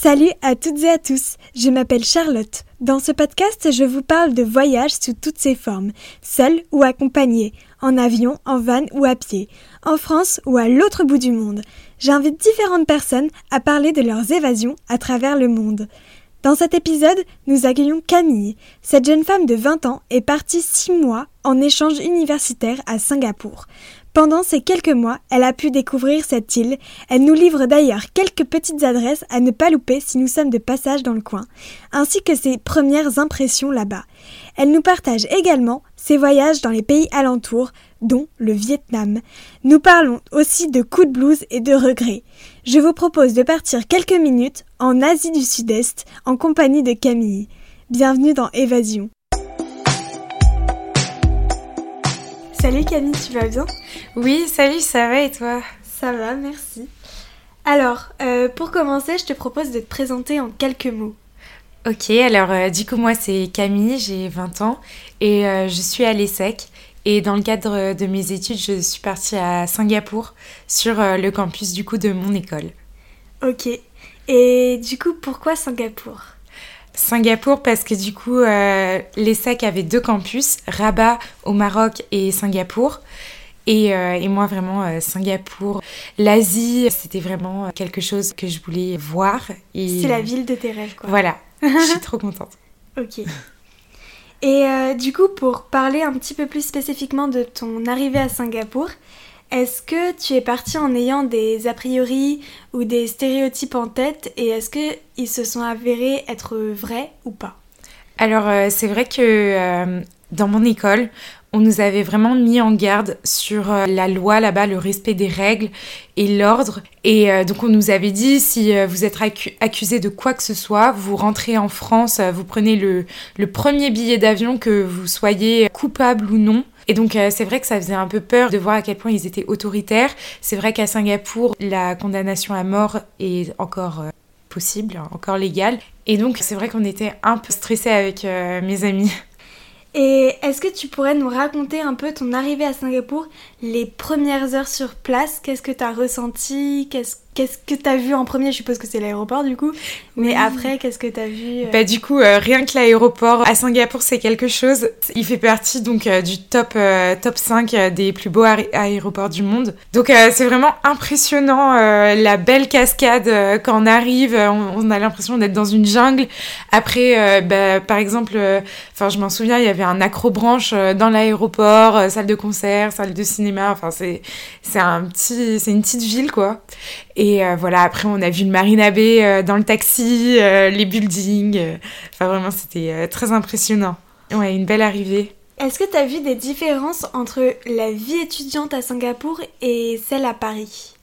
Salut à toutes et à tous, je m'appelle Charlotte. Dans ce podcast, je vous parle de voyages sous toutes ses formes, seul ou accompagné, en avion, en van ou à pied, en France ou à l'autre bout du monde. J'invite différentes personnes à parler de leurs évasions à travers le monde. Dans cet épisode, nous accueillons Camille. Cette jeune femme de 20 ans est partie 6 mois en échange universitaire à Singapour. Pendant ces quelques mois, elle a pu découvrir cette île. Elle nous livre d'ailleurs quelques petites adresses à ne pas louper si nous sommes de passage dans le coin, ainsi que ses premières impressions là-bas. Elle nous partage également ses voyages dans les pays alentours, dont le Vietnam. Nous parlons aussi de coups de blues et de regrets. Je vous propose de partir quelques minutes en Asie du Sud-Est en compagnie de Camille. Bienvenue dans Évasion. Salut Camille, tu vas bien? Oui, salut, ça va et toi? Ça va, merci. Alors, euh, pour commencer, je te propose de te présenter en quelques mots. Ok, alors euh, du coup moi c'est Camille, j'ai 20 ans et euh, je suis à l'ESSEC. Et dans le cadre de mes études, je suis partie à Singapour sur le campus du coup de mon école. Ok. Et du coup, pourquoi Singapour? Singapour parce que du coup, euh, l'ESSEC avait deux campus, Rabat au Maroc et Singapour. Et, euh, et moi, vraiment, euh, Singapour, l'Asie, c'était vraiment quelque chose que je voulais voir. C'est la ville de tes rêves, quoi. Voilà, je suis trop contente. Ok. Et du coup, pour parler un petit peu plus spécifiquement de ton arrivée à Singapour, est-ce que tu es parti en ayant des a priori ou des stéréotypes en tête et est-ce qu'ils se sont avérés être vrais ou pas? Alors euh, c'est vrai que euh, dans mon école, on nous avait vraiment mis en garde sur euh, la loi là-bas, le respect des règles et l'ordre. Et donc on nous avait dit, si vous êtes accusé de quoi que ce soit, vous rentrez en France, vous prenez le, le premier billet d'avion, que vous soyez coupable ou non. Et donc euh, c'est vrai que ça faisait un peu peur de voir à quel point ils étaient autoritaires. C'est vrai qu'à Singapour, la condamnation à mort est encore euh, possible, encore légale. Et donc c'est vrai qu'on était un peu stressés avec euh, mes amis. Et est-ce que tu pourrais nous raconter un peu ton arrivée à Singapour, les premières heures sur place Qu'est-ce que tu as ressenti Qu'est-ce Qu'est-ce que tu as vu en premier? Je suppose que c'est l'aéroport du coup. Mais après, qu'est-ce que tu as vu euh? Bah du coup, euh, rien que l'aéroport à Singapour, c'est quelque chose. Il fait partie donc euh, du top top 5 des plus beaux aéroports du monde. Donc c'est vraiment impressionnant la belle cascade quand on arrive, on, a l'impression d'être dans une jungle. Après bah, par exemple, enfin je m'en souviens, il y avait un acrobranche dans l'aéroport, salle de concert, salle de cinéma, enfin c'est c'est un petit c'est une petite ville quoi. Et euh, voilà, après, on a vu le Marina Bay euh, dans le taxi, euh, les buildings. Enfin, vraiment, c'était très impressionnant. Ouais, une belle arrivée. Est-ce que tu as vu des différences entre la vie étudiante à Singapour et celle à Paris?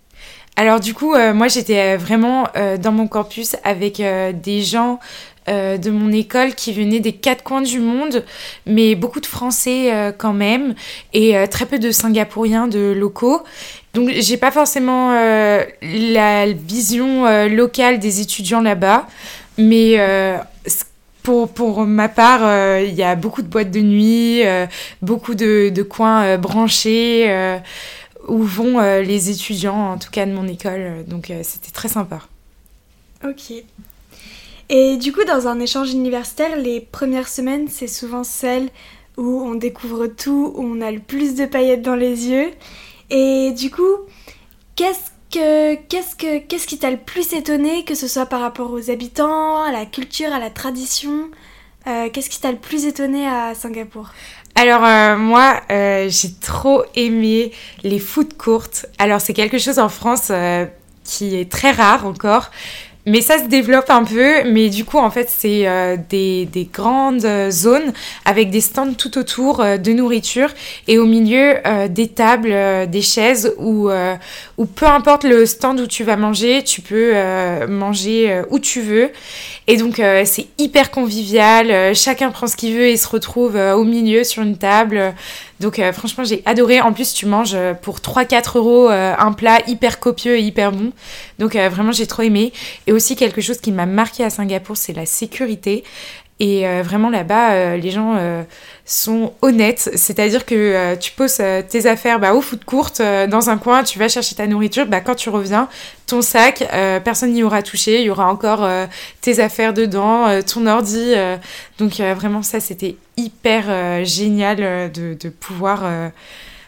Alors du coup, moi j'étais vraiment dans mon campus avec des gens de mon école qui venaient des quatre coins du monde, mais beaucoup de Français quand même, et très peu de Singapouriens de locaux. Donc j'ai pas forcément euh, la vision euh, locale des étudiants là-bas, mais euh, pour, pour ma part, il y a beaucoup de boîtes de nuit, beaucoup de, de coins branchés où vont les étudiants, en tout cas de mon école. Donc c'était très sympa. Ok. Et du coup, dans un échange universitaire, les premières semaines, c'est souvent celles où on découvre tout, où on a le plus de paillettes dans les yeux. Et du coup, qu'est-ce que, qu'est-ce que, qu'est-ce qui t'a le plus étonné, que ce soit par rapport aux habitants, à la culture, à la tradition euh, Qu'est-ce qui t'a le plus étonné à Singapour? Alors euh, moi, euh, j'ai trop aimé les foot courtes. Alors c'est quelque chose en France qui est très rare encore. Mais ça se développe un peu, mais du coup, en fait, c'est euh, des, des, grandes zones avec des stands tout autour euh, de nourriture et au milieu euh, des tables, des chaises où, où peu importe le stand où tu vas manger, tu peux manger où tu veux. Et donc, c'est hyper convivial, chacun prend ce qu'il veut et se retrouve au milieu sur une table. Donc euh, franchement, j'ai adoré. En plus, tu manges euh, pour 3-4 euros euh, un plat hyper copieux et hyper bon. Donc vraiment, j'ai trop aimé. Et aussi quelque chose qui m'a marqué à Singapour, c'est la sécurité. Et vraiment là-bas, les gens sont honnêtes, c'est-à-dire que tu poses tes affaires bah, au foot courte dans un coin, tu vas chercher ta nourriture, bah, quand tu reviens, ton sac, personne n'y aura touché, il y aura encore tes affaires dedans, ton ordi. donc vraiment ça, c'était hyper génial de, de, pouvoir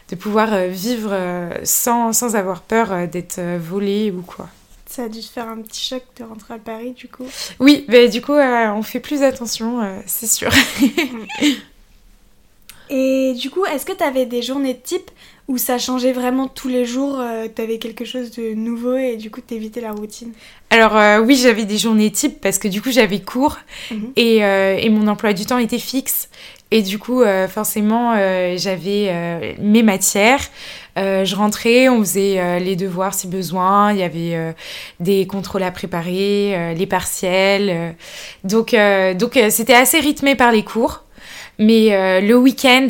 de pouvoir euh, vivre euh, sans, sans avoir peur euh, d'être volé ou quoi. Ça a dû te faire un petit choc de rentrer à Paris du coup Oui, mais du coup on fait plus attention, c'est sûr. Et du coup, est-ce que tu avais des journées type où ça changeait vraiment tous les jours Tu avais quelque chose de nouveau et du coup t'évitais la routine? Alors oui, j'avais des journées type parce que du coup j'avais cours mhm. et, et, mon emploi du temps était fixe. Et du coup, euh, forcément, euh, j'avais euh, mes matières. je rentrais, on faisait les devoirs si besoin. Il y avait des contrôles à préparer, les partiels. donc, donc c'était assez rythmé par les cours. Mais le week-end,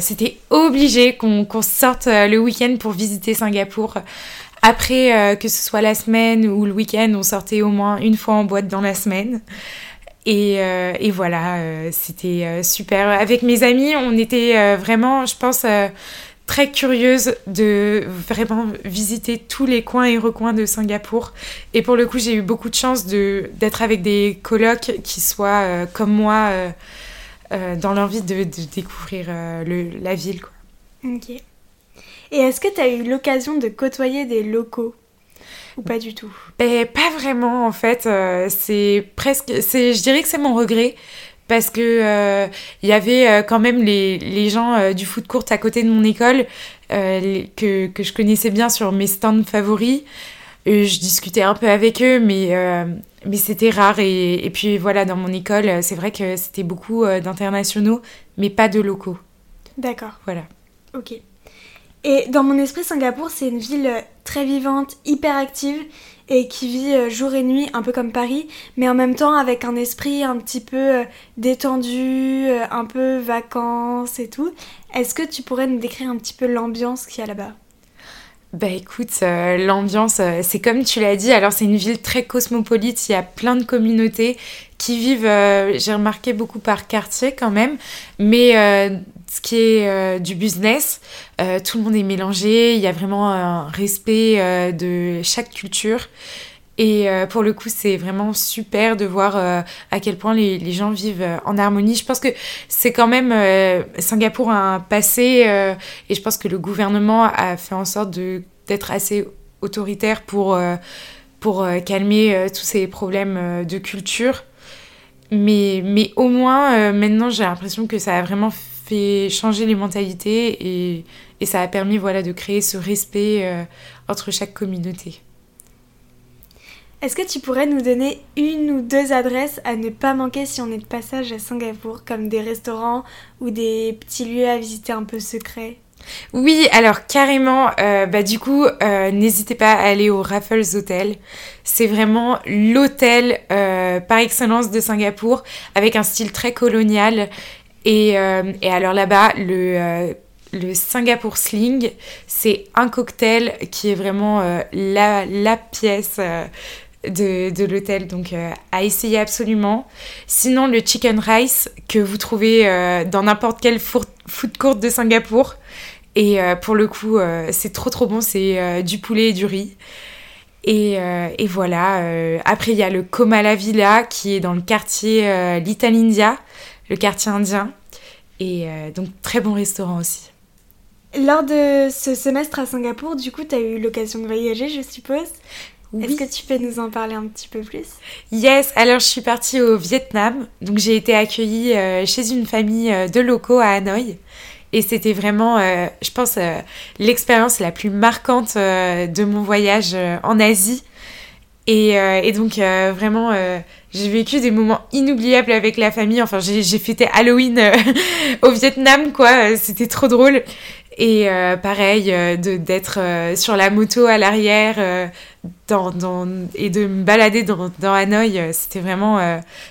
c'était obligé qu'on sorte le week-end pour visiter Singapour. Après, que ce soit la semaine ou le week-end, on sortait au moins une fois en boîte dans la semaine. Euh, et, voilà, euh, c'était euh, super. Avec mes amis, on était vraiment, je pense, très curieuse de vraiment visiter tous les coins et recoins de Singapour. Et pour le coup, j'ai eu beaucoup de chance d'être avec des colocs qui soient comme moi dans l'envie de, découvrir la ville. Quoi. Ok. Et est-ce que tu as eu l'occasion de côtoyer des locaux? Ou pas du tout? Ben, Pas vraiment en fait. Euh, c'est presque. Je dirais que c'est mon regret parce que il euh, y avait euh, quand même les, les gens du foot court à côté de mon école que, que, je connaissais bien sur mes stands favoris. Je discutais un peu avec eux, mais, mais c'était rare. Et, et, puis voilà, dans mon école, c'est vrai que c'était beaucoup d'internationaux, mais pas de locaux. D'accord. Voilà. Ok. Et dans mon esprit, Singapour, c'est une ville très vivante, hyper active et qui vit euh, jour et nuit, un peu comme Paris, mais en même temps avec un esprit un petit peu euh, détendu, euh, un peu vacances et tout. Est-ce que tu pourrais nous décrire un petit peu l'ambiance qu'il y a là-bas? Bah écoute, l'ambiance, c'est comme tu l'as dit, alors c'est une ville très cosmopolite, il y a plein de communautés qui vivent, j'ai remarqué beaucoup par quartier quand même, mais ce qui est euh, du business, euh, tout le monde est mélangé, il y a vraiment un respect euh, de chaque culture. Et pour le coup, c'est vraiment super de voir à quel point les, gens vivent en harmonie. Je pense que c'est quand même Singapour a un passé et je pense que le gouvernement a fait en sorte d'être assez autoritaire pour, pour calmer tous ces problèmes de culture. Mais, mais au moins, maintenant, j'ai l'impression que ça a vraiment fait changer les mentalités et, et, ça a permis voilà, de créer ce respect euh, entre chaque communauté. Est-ce que tu pourrais nous donner une ou deux adresses à ne pas manquer si on est de passage à Singapour, comme des restaurants ou des petits lieux à visiter un peu secrets? Oui, alors carrément, euh, bah du coup, euh, n'hésitez pas à aller au Raffles Hotel. C'est vraiment l'hôtel par excellence de Singapour, avec un style très colonial euh, et, alors là-bas, le, euh, Singapour Sling, c'est un cocktail qui est vraiment euh, la, pièce de, l'hôtel, donc à essayer absolument. Sinon, le chicken rice que vous trouvez dans n'importe quel food court de Singapour. Et pour le coup, c'est trop trop bon, c'est du poulet et du riz. Et, et voilà, après il y a le Komala Villa qui est dans le quartier Little India le quartier indien. Et euh, donc, très bon restaurant aussi. Lors de ce semestre à Singapour, du coup, tu as eu l'occasion de voyager, je suppose? Oui. Est-ce que tu peux nous en parler un petit peu plus? Yes, alors je suis partie au Vietnam. Donc j'ai été accueillie euh, chez une famille euh, de locaux à Hanoï. Et c'était vraiment, je pense, l'expérience la plus marquante de mon voyage en Asie. Et, et donc vraiment, j'ai vécu des moments inoubliables avec la famille. Enfin, j'ai fêté Halloween euh, au Vietnam, quoi. C'était trop drôle. Et euh, pareil, euh, d'être sur la moto à l'arrière dans, et de me balader dans, dans Hanoï, c'était vraiment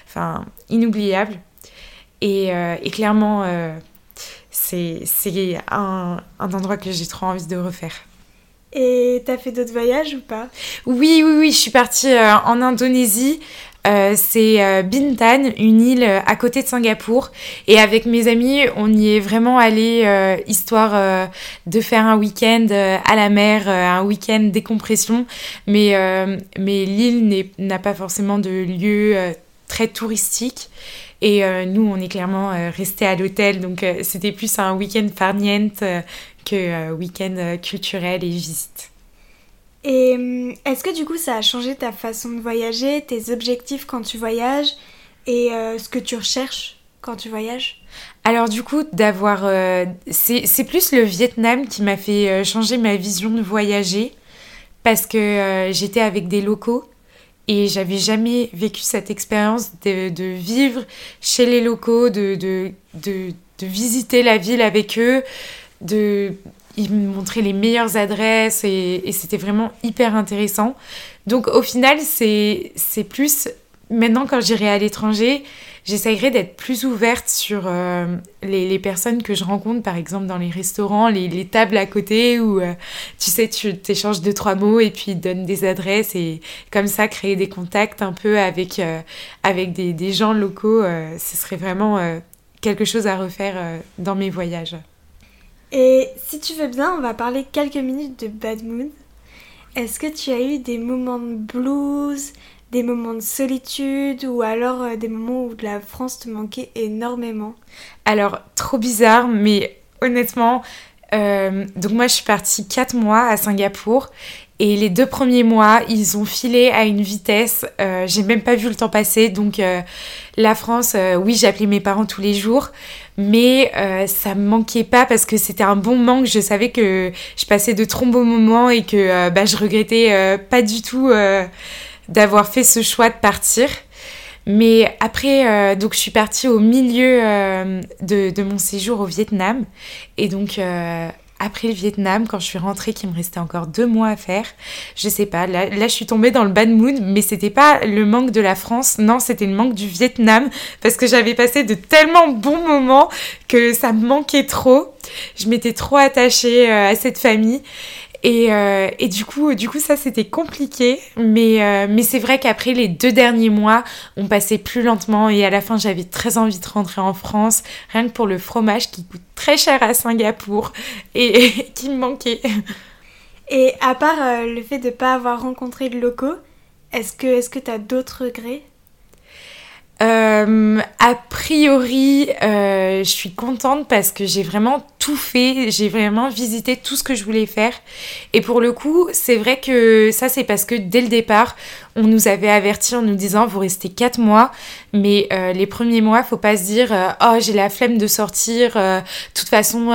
enfin, inoubliable. Et, et clairement, c'est un, un endroit que j'ai trop envie de refaire. Et t'as fait d'autres voyages ou pas? Oui, oui, oui, je suis partie en Indonésie. Euh, c'est euh, Bintan, une île euh, à côté de Singapour. Et avec mes amis, on y est vraiment allé histoire de faire un week-end à la mer, un week-end décompression. Mais, mais l'île n'a pas forcément de lieu très touristique. Et nous, on est clairement resté à l'hôtel. Donc c'était plus un week-end farniente que week-end culturel et visite. Et hum, est-ce que du coup ça a changé ta façon de voyager, tes objectifs quand tu voyages et euh, ce que tu recherches quand tu voyages? Alors du coup, d'avoir... Euh, c'est plus le Vietnam qui m'a fait euh, changer ma vision de voyager parce que j'étais avec des locaux et j'avais jamais vécu cette expérience de, de, vivre chez les locaux, de, de, de, visiter la ville avec eux, de il me montrait les meilleures adresses et, c'était vraiment hyper intéressant. Donc au final, c'est plus... Maintenant, quand j'irai à l'étranger, j'essayerai d'être plus ouverte sur euh, les, personnes que je rencontre, par exemple dans les restaurants, les, tables à côté où euh, tu sais, tu t'échanges deux, trois mots et puis ils donnent des adresses et comme ça, créer des contacts un peu avec, euh, avec des, des, gens locaux, ce serait vraiment quelque chose à refaire dans mes voyages. Et si tu veux bien, on va parler quelques minutes de Bad Mood. Est-ce que tu as eu des moments de blues, des moments de solitude ou alors euh, des moments où la France te manquait énormément? Alors, trop bizarre, mais honnêtement, euh, donc moi je suis partie 4 mois à Singapour et les deux premiers mois, ils ont filé à une vitesse, euh, j'ai même pas vu le temps passer. Donc la France, oui, j'appelais mes parents tous les jours, mais ça me manquait pas parce que c'était un bon manque. Je savais que je passais de trop beaux moments et que bah, je regrettais pas du tout d'avoir fait ce choix de partir. Mais après, euh, donc je suis partie au milieu euh, de, mon séjour au Vietnam. Et donc, euh, après le Vietnam, quand je suis rentrée, qu'il me restait encore deux mois à faire, je sais pas, là, là je suis tombée dans le bad mood, mais c'était pas le manque de la France, non, c'était le manque du Vietnam, parce que j'avais passé de tellement bons moments que ça me manquait trop. Je m'étais trop attachée à cette famille. Et, euh, et, du coup, du coup, ça c'était compliqué, mais, euh, mais c'est vrai qu'après les deux derniers mois, on passait plus lentement. Et à la fin, j'avais très envie de rentrer en France, rien que pour le fromage qui coûte très cher à Singapour et, qui me manquait. Et à part euh, le fait de ne pas avoir rencontré de locaux, est-ce que tu as d'autres regrets? A priori, je suis contente parce que j'ai vraiment tout fait, j'ai vraiment visité tout ce que je voulais faire. Et pour le coup, c'est vrai que ça, c'est parce que dès le départ, on nous avait averti en nous disant vous restez 4 mois, mais euh, les premiers mois, faut pas se dire euh, oh j'ai la flemme de sortir, de toute façon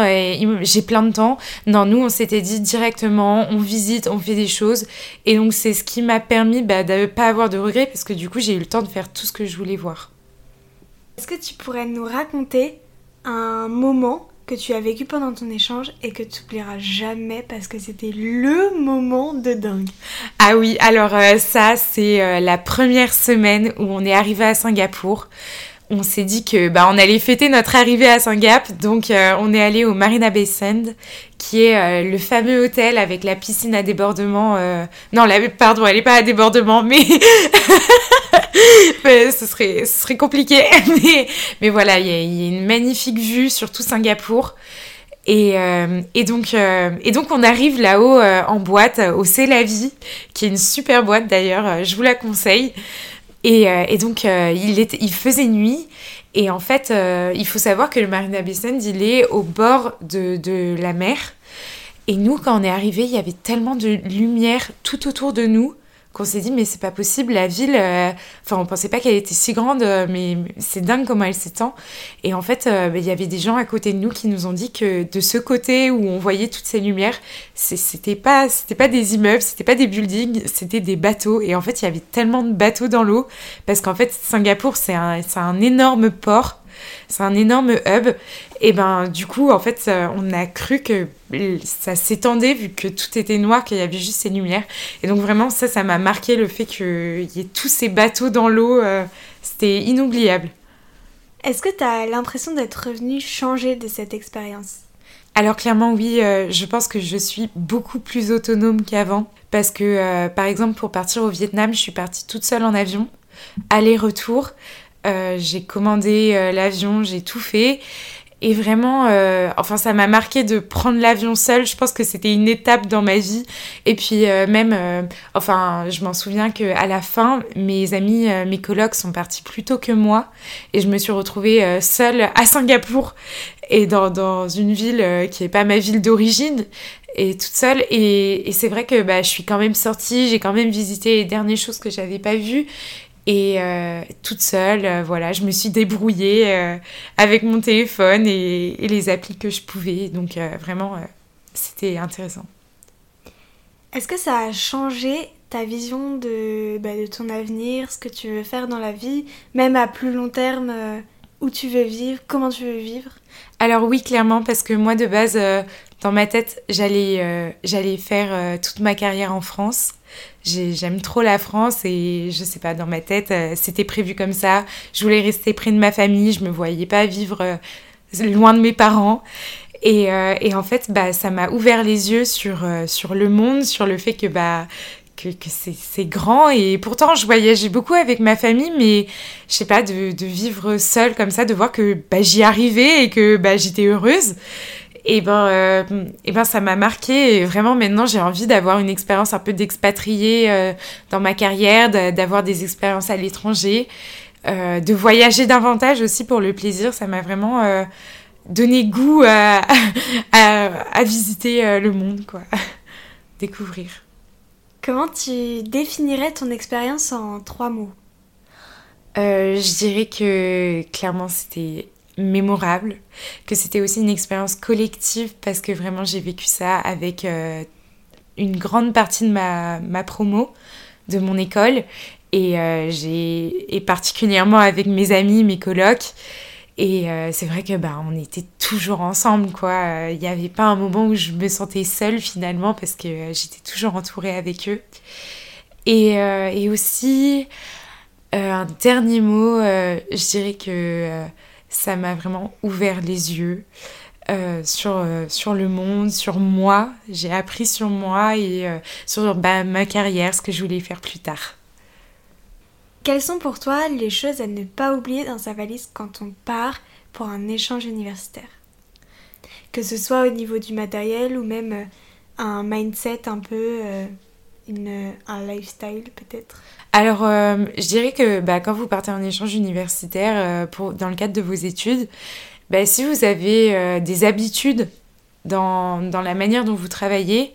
j'ai plein de temps. Non, nous on s'était dit directement, on visite, on fait des choses, et donc c'est ce qui m'a permis bah, de pas avoir de regrets parce que du coup j'ai eu le temps de faire tout ce que je voulais voir. Est-ce que tu pourrais nous raconter un moment que tu as vécu pendant ton échange et que tu n'oublieras jamais parce que c'était le moment de dingue. Ah oui, alors euh, ça c'est euh, la première semaine où on est arrivé à Singapour on s'est dit que bah, on allait fêter notre arrivée à Singapour, donc euh, on est allé au Marina Bay Sand, qui est euh, le fameux hôtel avec la piscine à débordement. Euh, non, la... pardon, elle n'est pas à débordement, mais, ce, serait, ce serait compliqué. mais, voilà, il y, a une magnifique vue sur tout Singapour. Et, et, donc, et donc on arrive là-haut en boîte au C'est la vie, qui est une super boîte d'ailleurs, je vous la conseille. Euh, et, donc, euh, il, faisait nuit. Et en fait, euh, il faut savoir que le Marina Bay Sands, il est au bord de, de la mer. Et nous, quand on est arrivé, il y avait tellement de lumière tout autour de nous qu'on s'est dit mais c'est pas possible la ville euh, enfin on pensait pas qu'elle était si grande euh, mais c'est dingue comment elle s'étend. Et en fait euh, bah, il y avait des gens à côté de nous qui nous ont dit que de ce côté où on voyait toutes ces lumières c'était pas c'était pas des immeubles c'était pas des buildings c'était des bateaux. Et en fait il y avait tellement de bateaux dans l'eau parce qu'en fait Singapour c'est un, un énorme port c'est un énorme hub. Et ben du coup, en fait, on a cru que ça s'étendait vu que tout était noir, qu'il y avait juste ces lumières. Et donc vraiment, ça, ça m'a marqué le fait qu'il y ait tous ces bateaux dans l'eau. Euh, c'était inoubliable. Est-ce que tu as l'impression d'être revenu changer de cette expérience? Alors clairement oui, je pense que je suis beaucoup plus autonome qu'avant parce que par exemple pour partir au Vietnam, je suis partie toute seule en avion, aller-retour. J'ai commandé l'avion, j'ai tout fait et vraiment, euh, enfin, ça m'a marqué de prendre l'avion seule. Je pense que c'était une étape dans ma vie. Et puis euh, même, euh, enfin, je m'en souviens que à la fin, mes amis, mes colocs sont partis plus tôt que moi, et je me suis retrouvée seule à Singapour et dans, dans une ville qui n'est pas ma ville d'origine et toute seule. Et, et c'est vrai que bah, je suis quand même sortie, j'ai quand même visité les dernières choses que j'avais pas vues. Et euh, toute seule, euh, voilà, je me suis débrouillée euh, avec mon téléphone et, les applis que je pouvais. Donc vraiment, c'était intéressant. Est-ce que ça a changé ta vision de, bah, de ton avenir, ce que tu veux faire dans la vie, même à plus long terme, où tu veux vivre, comment tu veux vivre? Alors oui, clairement, parce que moi de base, dans ma tête, j'allais j'allais faire toute ma carrière en France. J'aime trop la France et je sais pas, dans ma tête, euh, c'était prévu comme ça. Je voulais rester près de ma famille, je me voyais pas vivre euh, loin de mes parents. Et, euh, et en fait, bah, ça m'a ouvert les yeux sur, sur le monde, sur le fait que, bah, que, que c'est grand. Et pourtant, je voyageais beaucoup avec ma famille, mais je sais pas, de, de vivre seule comme ça, de voir que bah, j'y arrivais et que bah, j'étais heureuse et ben, euh, et ben ça m'a marqué et vraiment maintenant j'ai envie d'avoir une expérience un peu d'expatrié euh, dans ma carrière, d'avoir des expériences à l'étranger, euh, de voyager davantage aussi pour le plaisir. Ça m'a vraiment donné goût à, à, visiter le monde, quoi, découvrir. Comment tu définirais ton expérience en trois mots Je dirais que clairement c'était mémorable, que c'était aussi une expérience collective parce que vraiment j'ai vécu ça avec euh, une grande partie de ma, ma, promo de mon école et, euh, et particulièrement avec mes amis, mes colocs. Et euh, c'est vrai que bah, on était toujours ensemble, quoi. Il n'y avait pas un moment où je me sentais seule finalement parce que j'étais toujours entourée avec eux. Et, et aussi, un dernier mot, je dirais que ça m'a vraiment ouvert les yeux euh, sur, euh, sur le monde, sur moi. J'ai appris sur moi et euh, sur bah, ma carrière, ce que je voulais faire plus tard. Quelles sont pour toi les choses à ne pas oublier dans sa valise quand on part pour un échange universitaire? Que ce soit au niveau du matériel ou même un mindset un peu, une, un lifestyle peut-être? Alors, euh, je dirais que bah, quand vous partez en échange universitaire euh, pour, dans le cadre de vos études, bah, si vous avez euh, des habitudes dans, dans, la manière dont vous travaillez,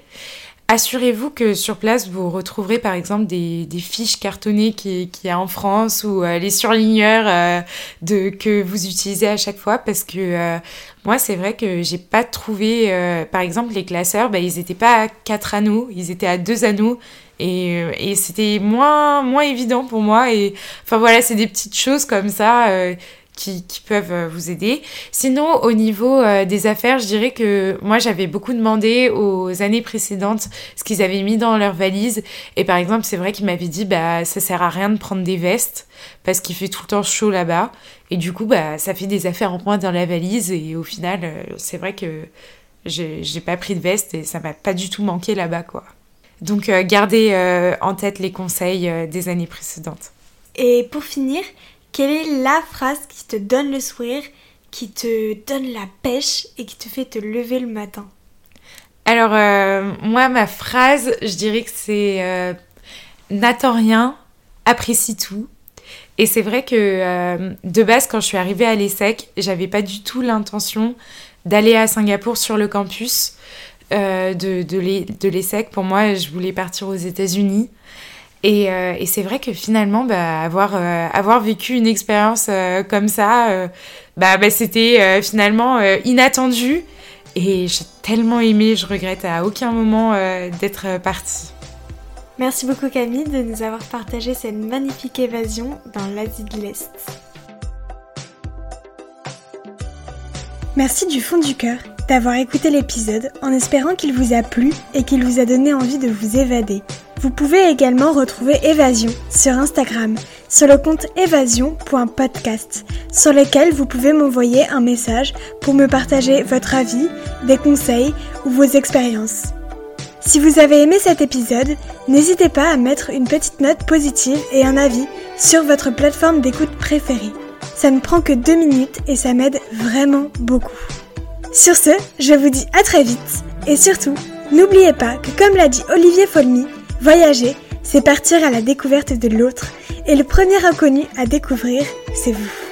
assurez-vous que sur place, vous retrouverez par exemple des, fiches cartonnées qu'il qui y a en France ou les surligneurs de, que vous utilisez à chaque fois parce que moi, c'est vrai que j'ai pas trouvé, par exemple, les classeurs, bah, ils n'étaient pas à 4 anneaux, ils étaient à 2 anneaux et, euh, et c'était moins, moins évident pour moi. Et enfin voilà, c'est des petites choses comme ça euh, qui, peuvent euh, vous aider. Sinon, au niveau des affaires, je dirais que moi, j'avais beaucoup demandé aux années précédentes ce qu'ils avaient mis dans leur valise. Et par exemple, c'est vrai qu'ils m'avaient dit, bah, ça sert à rien de prendre des vestes parce qu'il fait tout le temps chaud là-bas. Et du coup, bah, ça fait des affaires en moins dans la valise. Et au final, c'est vrai que j'ai pas pris de veste et ça m'a pas du tout manqué là-bas, quoi. Donc euh, gardez euh, en tête les conseils euh, des années précédentes. Et pour finir, quelle est la phrase qui te donne le sourire, qui te donne la pêche et qui te fait te lever le matin? Alors moi, ma phrase, je dirais que c'est n'attends rien, apprécie tout. Et c'est vrai que de base, quand je suis arrivée à l'ESSEC, j'avais pas du tout l'intention d'aller à Singapour sur le campus. Euh, de, de l'ESSEC. Pour moi, je voulais partir aux États-Unis. Et, euh, et c'est vrai que finalement, bah, avoir, euh, avoir vécu une expérience comme ça, bah, bah, c'était finalement inattendu. Et j'ai tellement aimé, je regrette à aucun moment d'être partie. Merci beaucoup Camille de nous avoir partagé cette magnifique évasion dans l'Asie de l'Est. Merci du fond du cœur d'avoir écouté l'épisode en espérant qu'il vous a plu et qu'il vous a donné envie de vous évader. Vous pouvez également retrouver Évasion sur Instagram, sur le compte évasion.podcast, sur lequel vous pouvez m'envoyer un message pour me partager votre avis, des conseils ou vos expériences. Si vous avez aimé cet épisode, n'hésitez pas à mettre une petite note positive et un avis sur votre plateforme d'écoute préférée. Ça ne prend que deux minutes et ça m'aide vraiment beaucoup. Sur ce, je vous dis à très vite et surtout, n'oubliez pas que comme l'a dit Olivier Folmy, Voyager, c'est partir à la découverte de l'autre, et le premier inconnu à découvrir, c'est vous.